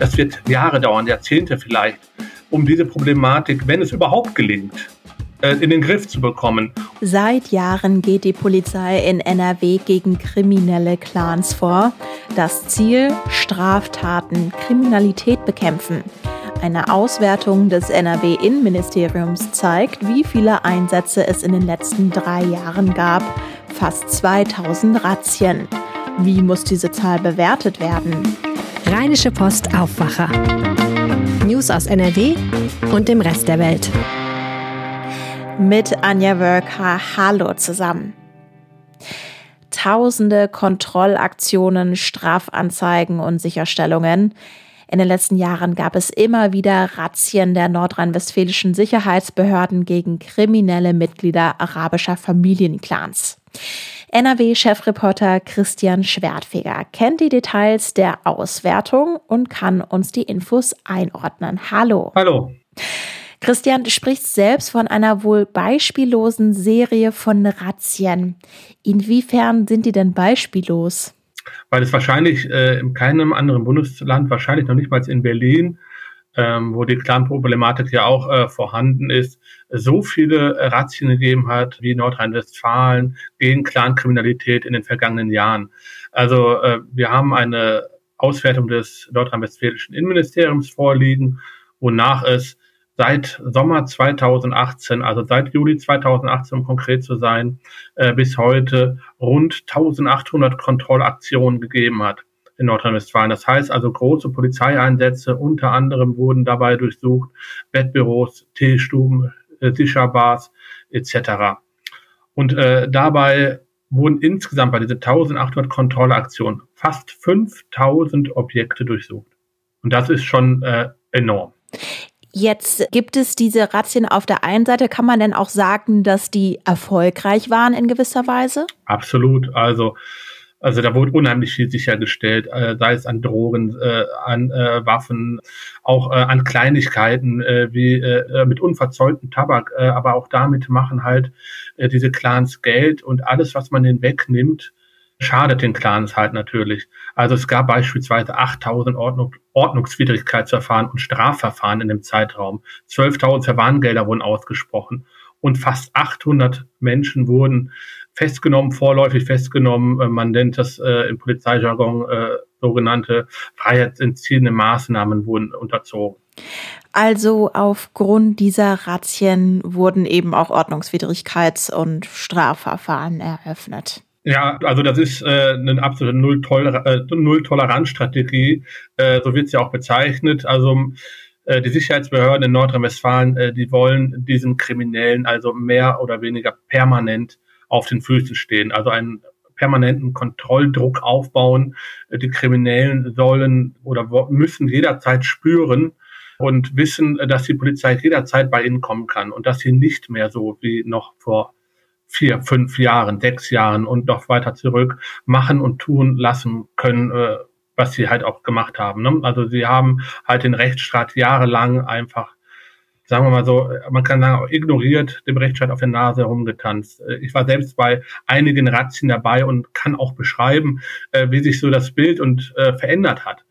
Das wird Jahre dauern, Jahrzehnte vielleicht, um diese Problematik, wenn es überhaupt gelingt, äh, in den Griff zu bekommen. Seit Jahren geht die Polizei in NRW gegen kriminelle Clans vor. Das Ziel: Straftaten, Kriminalität bekämpfen. Eine Auswertung des NRW-Innenministeriums zeigt, wie viele Einsätze es in den letzten drei Jahren gab. Fast 2000 Razzien. Wie muss diese Zahl bewertet werden? Rheinische Post Aufwacher. News aus NRW und dem Rest der Welt mit Anja Wölker. Hallo zusammen. Tausende Kontrollaktionen, Strafanzeigen und Sicherstellungen. In den letzten Jahren gab es immer wieder Razzien der nordrhein-westfälischen Sicherheitsbehörden gegen kriminelle Mitglieder arabischer Familienclans. NRW-Chefreporter Christian Schwertfeger kennt die Details der Auswertung und kann uns die Infos einordnen. Hallo. Hallo. Christian, du sprichst selbst von einer wohl beispiellosen Serie von Razzien. Inwiefern sind die denn beispiellos? Weil es wahrscheinlich äh, in keinem anderen Bundesland, wahrscheinlich noch nicht mal in Berlin, ähm, wo die Clan-Problematik ja auch äh, vorhanden ist, so viele Razzien gegeben hat wie Nordrhein-Westfalen gegen Clankriminalität in den vergangenen Jahren. Also äh, wir haben eine Auswertung des nordrhein-westfälischen Innenministeriums vorliegen, wonach es seit Sommer 2018, also seit Juli 2018, um konkret zu sein, äh, bis heute rund 1800 Kontrollaktionen gegeben hat in Nordrhein-Westfalen. Das heißt also große Polizeieinsätze, unter anderem wurden dabei durchsucht Bettbüros, Teestuben, äh, Sicherbars etc. Und äh, dabei wurden insgesamt bei diesen 1800 Kontrollaktionen fast 5000 Objekte durchsucht. Und das ist schon äh, enorm. Jetzt gibt es diese Razzien auf der einen Seite. Kann man denn auch sagen, dass die erfolgreich waren in gewisser Weise? Absolut. Also, also da wurde unheimlich viel sichergestellt, äh, sei es an Drogen, äh, an äh, Waffen, auch äh, an Kleinigkeiten äh, wie äh, mit unverzeugtem Tabak. Äh, aber auch damit machen halt äh, diese Clans Geld und alles, was man ihnen wegnimmt, schadet den Clans halt natürlich. Also es gab beispielsweise 8000 Ordnung, Ordnungswidrigkeitsverfahren und Strafverfahren in dem Zeitraum. 12.000 Verwarngelder wurden ausgesprochen und fast 800 Menschen wurden festgenommen, vorläufig festgenommen. Äh, man nennt das äh, im Polizeijargon äh, sogenannte freiheitsentziehende Maßnahmen wurden unterzogen. Also aufgrund dieser Razzien wurden eben auch Ordnungswidrigkeits- und Strafverfahren eröffnet. Ja, also das ist äh, eine absolute Null-Toleranz-Strategie, äh, so wird es ja auch bezeichnet. Also äh, die Sicherheitsbehörden in Nordrhein-Westfalen, äh, die wollen diesen Kriminellen also mehr oder weniger permanent auf den Füßen stehen, also einen permanenten Kontrolldruck aufbauen. Äh, die Kriminellen sollen oder müssen jederzeit spüren, und wissen, dass die Polizei jederzeit bei ihnen kommen kann und dass sie nicht mehr so wie noch vor vier, fünf Jahren, sechs Jahren und noch weiter zurück machen und tun lassen können, äh, was sie halt auch gemacht haben. Ne? Also sie haben halt den Rechtsstaat jahrelang einfach, sagen wir mal so, man kann sagen, ignoriert, dem Rechtsstaat auf der Nase herumgetanzt. Äh, ich war selbst bei einigen Razzien dabei und kann auch beschreiben, äh, wie sich so das Bild und äh, verändert hat.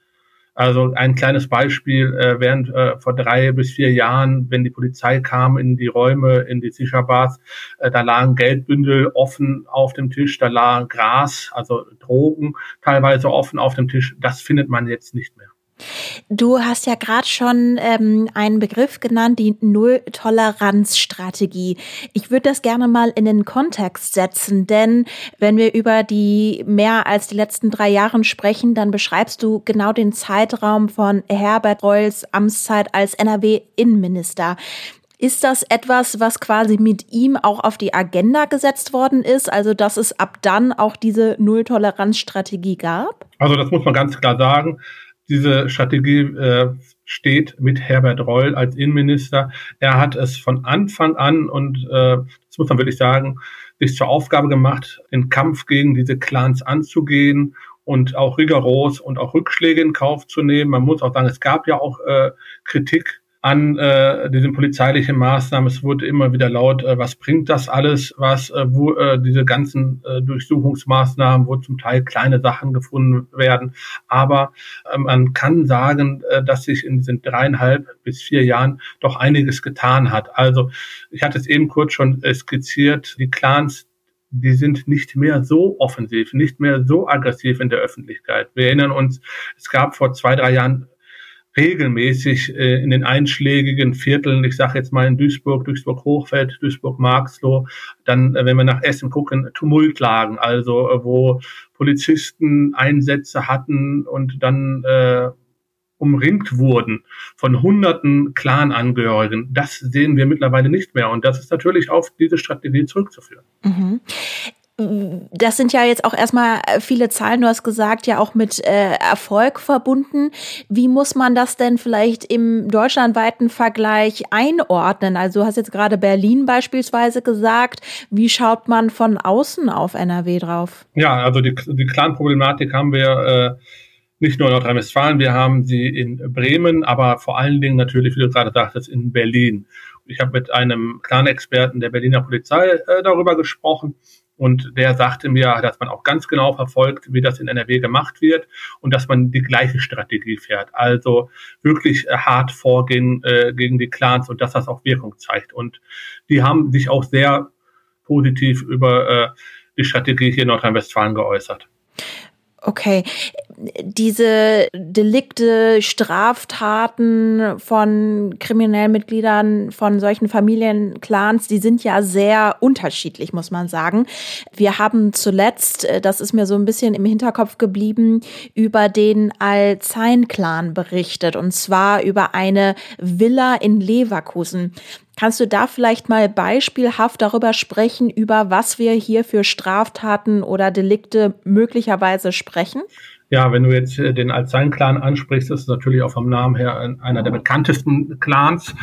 Also ein kleines Beispiel, äh, während äh, vor drei bis vier Jahren, wenn die Polizei kam in die Räume, in die Sicherbars, da lagen Geldbündel offen auf dem Tisch, da lagen Gras, also Drogen teilweise offen auf dem Tisch. Das findet man jetzt nicht mehr. Du hast ja gerade schon ähm, einen Begriff genannt, die Null-Toleranz-Strategie. Ich würde das gerne mal in den Kontext setzen, denn wenn wir über die mehr als die letzten drei Jahre sprechen, dann beschreibst du genau den Zeitraum von Herbert Reuls Amtszeit als NRW-Innenminister. Ist das etwas, was quasi mit ihm auch auf die Agenda gesetzt worden ist? Also, dass es ab dann auch diese Null-Toleranz-Strategie gab? Also das muss man ganz klar sagen. Diese Strategie äh, steht mit Herbert Reul als Innenminister. Er hat es von Anfang an und äh, das muss man wirklich sagen, sich zur Aufgabe gemacht, den Kampf gegen diese Clans anzugehen und auch rigoros und auch Rückschläge in Kauf zu nehmen. Man muss auch sagen, es gab ja auch äh, Kritik an äh, diesen polizeilichen Maßnahmen. Es wurde immer wieder laut, äh, was bringt das alles, was, äh, wo äh, diese ganzen äh, Durchsuchungsmaßnahmen, wo zum Teil kleine Sachen gefunden werden. Aber äh, man kann sagen, äh, dass sich in diesen dreieinhalb bis vier Jahren doch einiges getan hat. Also ich hatte es eben kurz schon äh, skizziert, die Clans, die sind nicht mehr so offensiv, nicht mehr so aggressiv in der Öffentlichkeit. Wir erinnern uns, es gab vor zwei, drei Jahren regelmäßig äh, in den einschlägigen Vierteln, ich sage jetzt mal in Duisburg, Duisburg-Hochfeld, Duisburg-Marxloh, dann, äh, wenn wir nach Essen gucken, Tumultlagen, also äh, wo Polizisten Einsätze hatten und dann äh, umringt wurden von hunderten Clan-Angehörigen. Das sehen wir mittlerweile nicht mehr. Und das ist natürlich auf diese Strategie zurückzuführen. Mhm das sind ja jetzt auch erstmal äh, viele Zahlen, du hast gesagt, ja auch mit äh, Erfolg verbunden. Wie muss man das denn vielleicht im deutschlandweiten Vergleich einordnen? Also du hast jetzt gerade Berlin beispielsweise gesagt. Wie schaut man von außen auf NRW drauf? Ja, also die, die Clan-Problematik haben wir äh, nicht nur in Nordrhein-Westfalen, wir haben sie in Bremen, aber vor allen Dingen natürlich, wie du gerade sagtest, in Berlin. Ich habe mit einem Clan-Experten der Berliner Polizei äh, darüber gesprochen und der sagte mir, dass man auch ganz genau verfolgt, wie das in NRW gemacht wird und dass man die gleiche Strategie fährt. Also wirklich hart vorgehen äh, gegen die Clans und dass das auch Wirkung zeigt. Und die haben sich auch sehr positiv über äh, die Strategie hier in Nordrhein-Westfalen geäußert. Okay, diese Delikte, Straftaten von kriminellen Mitgliedern von solchen Familienclans, die sind ja sehr unterschiedlich, muss man sagen. Wir haben zuletzt, äh, das ist mir so ein bisschen im Hinterkopf geblieben, über den Alzein-Clan berichtet und zwar über eine Villa in Leverkusen. Kannst du da vielleicht mal beispielhaft darüber sprechen, über was wir hier für Straftaten oder Delikte möglicherweise sprechen? Ja, wenn du jetzt äh, den Alzein-Clan ansprichst, ist es natürlich auch vom Namen her einer der bekanntesten Clans.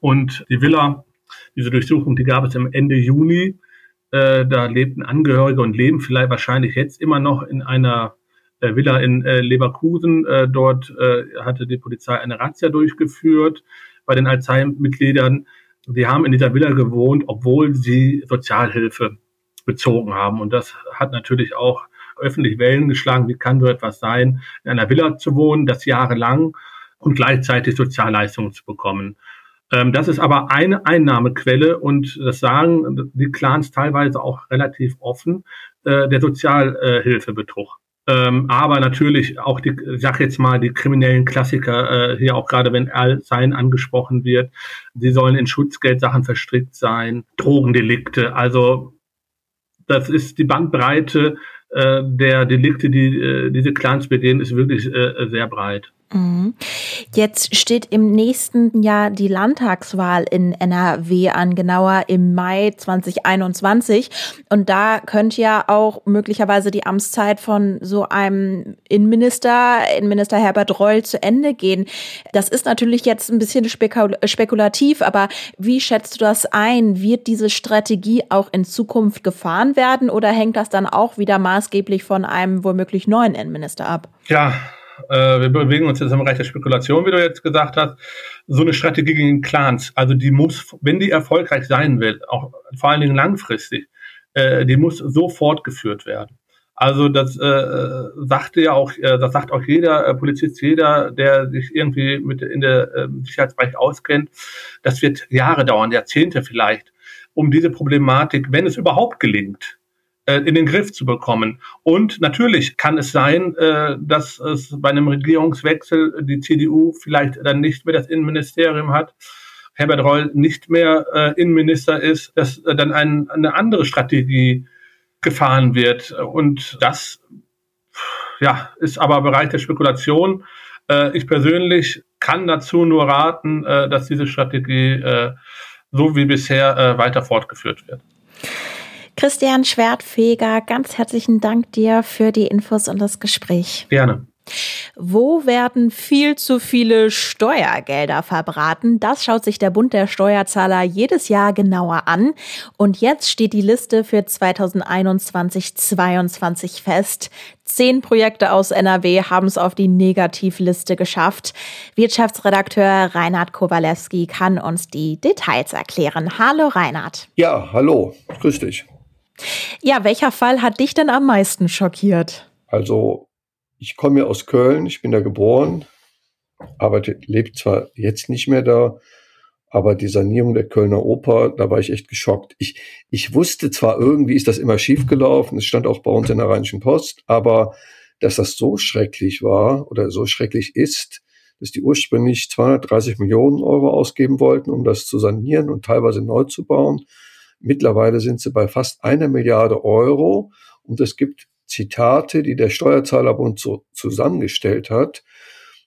Und die Villa, diese Durchsuchung, die gab es im Ende Juni. Äh, da lebten Angehörige und leben vielleicht wahrscheinlich jetzt immer noch in einer äh, Villa in Leverkusen. dort hatte die Polizei eine Razzia durchgeführt bei den Alzheimer-Mitgliedern die haben in dieser Villa gewohnt, obwohl sie Sozialhilfe bezogen haben. Und das hat natürlich auch öffentlich Wellen geschlagen. Wie kann so etwas sein, in einer Villa zu wohnen, das jahrelang und gleichzeitig Sozialleistungen zu bekommen? Ähm, das ist aber eine Einnahmequelle und das sagen die Clans teilweise auch relativ offen, äh, der Sozialhilfebetrug. Ähm, aber natürlich auch die, sag jetzt mal, die kriminellen Klassiker, äh, hier auch gerade wenn Sein angesprochen wird, sie sollen in Schutzgeldsachen verstrickt sein, Drogendelikte, also das ist die Bandbreite der Delikte, die äh, diese Clans begehen, ist wirklich äh, sehr breit. Mhm. Jetzt steht im nächsten Jahr die Landtagswahl in NRW an, genauer im Mai 2021. Und da könnte ja auch möglicherweise die Amtszeit von so einem Innenminister, Innenminister Herbert Reul, zu Ende gehen. Das ist natürlich jetzt ein bisschen spekul spekulativ, aber wie schätzt du das ein? Wird diese Strategie auch in Zukunft gefahren werden oder hängt das dann auch wieder maßgeblich von einem womöglich neuen Innenminister ab? Ja, äh, wir bewegen uns jetzt im Bereich der Spekulation, wie du jetzt gesagt hast, so eine Strategie gegen Clans, also die muss, wenn die erfolgreich sein will, auch vor allen Dingen langfristig, äh, die muss so fortgeführt werden. Also das äh, sagte ja auch, äh, das sagt auch jeder äh, Polizist, jeder, der sich irgendwie mit in der äh, Sicherheitsbereich auskennt. Das wird Jahre dauern, Jahrzehnte vielleicht, um diese Problematik, wenn es überhaupt gelingt, in den Griff zu bekommen. Und natürlich kann es sein, äh, dass es bei einem Regierungswechsel die CDU vielleicht dann nicht mehr das Innenministerium hat. Herbert Reul nicht mehr äh, Innenminister ist, dass dann ein, eine andere Strategie gefahren wird. Und das ja, ist aber Bereich der Spekulation. ich persönlich kann dazu nur raten, dass diese Strategie so wie bisher weiter fortgeführt wird. Christian Schwertfeger, ganz herzlichen Dank dir für die Infos und das Gespräch. Gerne. Wo werden viel zu viele Steuergelder verbraten? Das schaut sich der Bund der Steuerzahler jedes Jahr genauer an. Und jetzt steht die Liste für 2021-22 fest. Zehn Projekte aus NRW haben es auf die Negativliste geschafft. Wirtschaftsredakteur Reinhard Kowalewski kann uns die Details erklären. Hallo Reinhard. Ja, hallo. Grüß dich. Ja, welcher Fall hat dich denn am meisten schockiert? Also ich komme ja aus Köln, ich bin da geboren, arbeite, lebt zwar jetzt nicht mehr da, aber die Sanierung der Kölner Oper, da war ich echt geschockt. Ich, ich wusste zwar irgendwie ist das immer schiefgelaufen, es stand auch bei uns in der Rheinischen Post, aber dass das so schrecklich war oder so schrecklich ist, dass die ursprünglich 230 Millionen Euro ausgeben wollten, um das zu sanieren und teilweise neu zu bauen. Mittlerweile sind sie bei fast einer Milliarde Euro und es gibt Zitate, die der Steuerzahlerbund so zusammengestellt hat,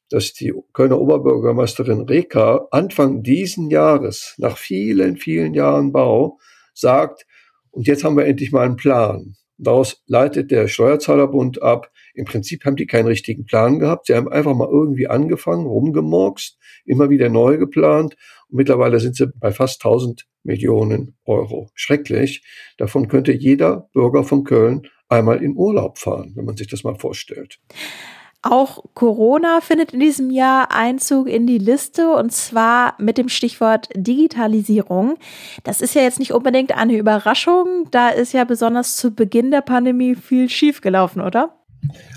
dass die Kölner Oberbürgermeisterin Reka Anfang diesen Jahres, nach vielen, vielen Jahren Bau, sagt, und jetzt haben wir endlich mal einen Plan. Daraus leitet der Steuerzahlerbund ab, im Prinzip haben die keinen richtigen Plan gehabt. Sie haben einfach mal irgendwie angefangen, rumgemorkst, immer wieder neu geplant. Mittlerweile sind sie bei fast 1000 Millionen Euro. Schrecklich. Davon könnte jeder Bürger von Köln einmal in Urlaub fahren, wenn man sich das mal vorstellt. Auch Corona findet in diesem Jahr Einzug in die Liste und zwar mit dem Stichwort Digitalisierung. Das ist ja jetzt nicht unbedingt eine Überraschung. Da ist ja besonders zu Beginn der Pandemie viel schiefgelaufen, oder?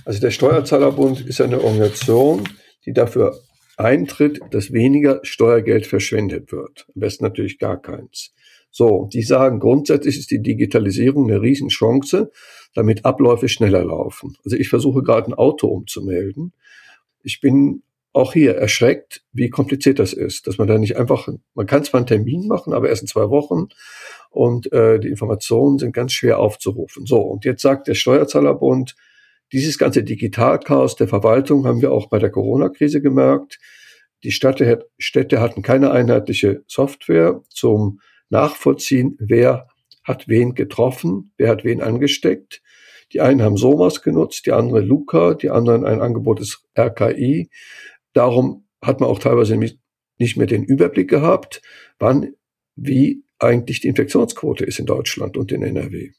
Also der Steuerzahlerbund ist eine Organisation, die dafür eintritt, dass weniger Steuergeld verschwendet wird. Am besten natürlich gar keins. So, die sagen, grundsätzlich ist die Digitalisierung eine Riesenchance, damit Abläufe schneller laufen. Also ich versuche gerade ein Auto umzumelden. Ich bin auch hier erschreckt, wie kompliziert das ist, dass man da nicht einfach, man kann zwar einen Termin machen, aber erst in zwei Wochen und äh, die Informationen sind ganz schwer aufzurufen. So, und jetzt sagt der Steuerzahlerbund, dieses ganze Digitalchaos der Verwaltung haben wir auch bei der Corona-Krise gemerkt. Die Städte, Städte hatten keine einheitliche Software zum Nachvollziehen, wer hat wen getroffen, wer hat wen angesteckt. Die einen haben SOMAS genutzt, die anderen Luca, die anderen ein Angebot des RKI. Darum hat man auch teilweise nicht mehr den Überblick gehabt, wann, wie eigentlich die Infektionsquote ist in Deutschland und in NRW.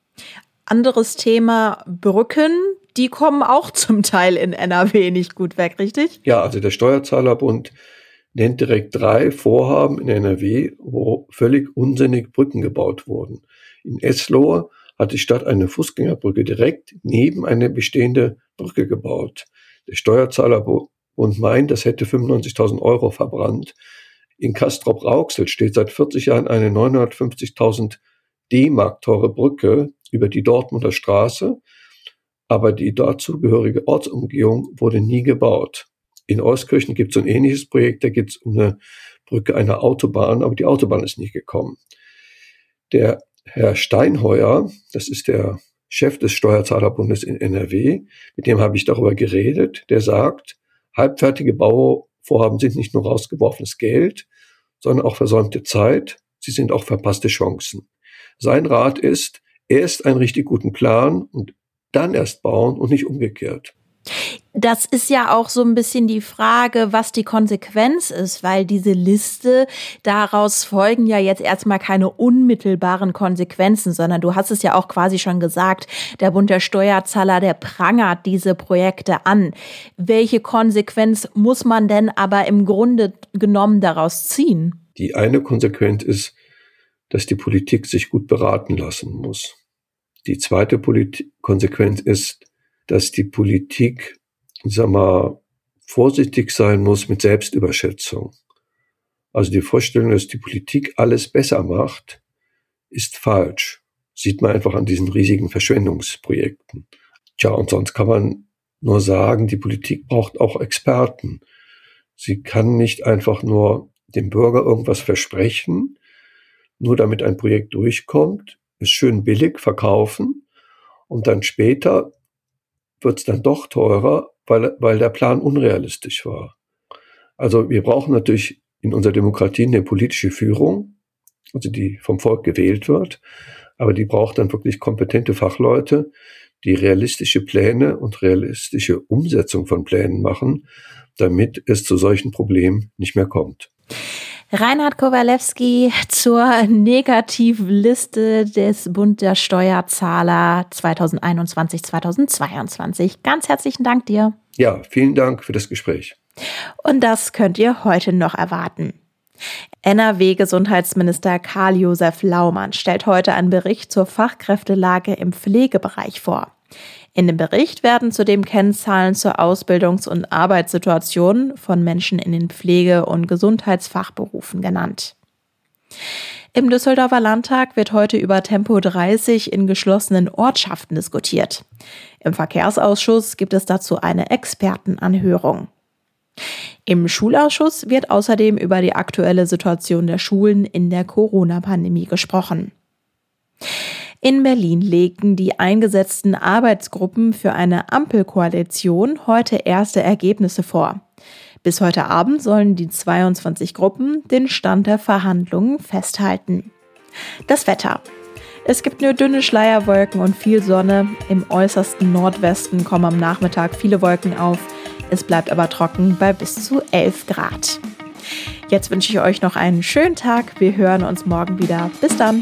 Anderes Thema Brücken die kommen auch zum Teil in NRW nicht gut weg, richtig? Ja, also der Steuerzahlerbund nennt direkt drei Vorhaben in NRW, wo völlig unsinnig Brücken gebaut wurden. In Eslohe hat die Stadt eine Fußgängerbrücke direkt neben eine bestehende Brücke gebaut. Der Steuerzahlerbund meint, das hätte 95.000 Euro verbrannt. In Castrop-Rauxel steht seit 40 Jahren eine 950.000 D-Mark teure Brücke über die Dortmunder Straße aber die dazugehörige Ortsumgehung wurde nie gebaut. In Euskirchen gibt es ein ähnliches Projekt, da geht es um eine Brücke einer Autobahn, aber die Autobahn ist nicht gekommen. Der Herr Steinheuer, das ist der Chef des Steuerzahlerbundes in NRW, mit dem habe ich darüber geredet, der sagt, halbfertige Bauvorhaben sind nicht nur rausgeworfenes Geld, sondern auch versäumte Zeit, sie sind auch verpasste Chancen. Sein Rat ist, erst einen richtig guten Plan und dann erst bauen und nicht umgekehrt. Das ist ja auch so ein bisschen die Frage, was die Konsequenz ist, weil diese Liste, daraus folgen ja jetzt erstmal keine unmittelbaren Konsequenzen, sondern du hast es ja auch quasi schon gesagt, der Bund der Steuerzahler, der prangert diese Projekte an. Welche Konsequenz muss man denn aber im Grunde genommen daraus ziehen? Die eine Konsequenz ist, dass die Politik sich gut beraten lassen muss. Die zweite Polit Konsequenz ist, dass die Politik, sag mal, vorsichtig sein muss mit Selbstüberschätzung. Also die Vorstellung, dass die Politik alles besser macht, ist falsch. Sieht man einfach an diesen riesigen Verschwendungsprojekten. Tja, und sonst kann man nur sagen, die Politik braucht auch Experten. Sie kann nicht einfach nur dem Bürger irgendwas versprechen, nur damit ein Projekt durchkommt, schön billig verkaufen und dann später wird es dann doch teurer, weil, weil der Plan unrealistisch war. Also wir brauchen natürlich in unserer Demokratie eine politische Führung, also die vom Volk gewählt wird. Aber die braucht dann wirklich kompetente Fachleute, die realistische Pläne und realistische Umsetzung von Plänen machen, damit es zu solchen Problemen nicht mehr kommt. Reinhard Kowalewski zur Negativliste des Bund der Steuerzahler 2021-2022. Ganz herzlichen Dank dir. Ja, vielen Dank für das Gespräch. Und das könnt ihr heute noch erwarten. NRW-Gesundheitsminister Karl-Josef Laumann stellt heute einen Bericht zur Fachkräftelage im Pflegebereich vor. In dem Bericht werden zudem Kennzahlen zur Ausbildungs- und Arbeitssituation von Menschen in den Pflege- und Gesundheitsfachberufen genannt. Im Düsseldorfer Landtag wird heute über Tempo 30 in geschlossenen Ortschaften diskutiert. Im Verkehrsausschuss gibt es dazu eine Expertenanhörung. Im Schulausschuss wird außerdem über die aktuelle Situation der Schulen in der Corona-Pandemie gesprochen. In Berlin legten die eingesetzten Arbeitsgruppen für eine Ampelkoalition heute erste Ergebnisse vor. Bis heute Abend sollen die 22 Gruppen den Stand der Verhandlungen festhalten. Das Wetter. Es gibt nur dünne Schleierwolken und viel Sonne. Im äußersten Nordwesten kommen am Nachmittag viele Wolken auf. Es bleibt aber trocken bei bis zu 11 Grad. Jetzt wünsche ich euch noch einen schönen Tag. Wir hören uns morgen wieder. Bis dann.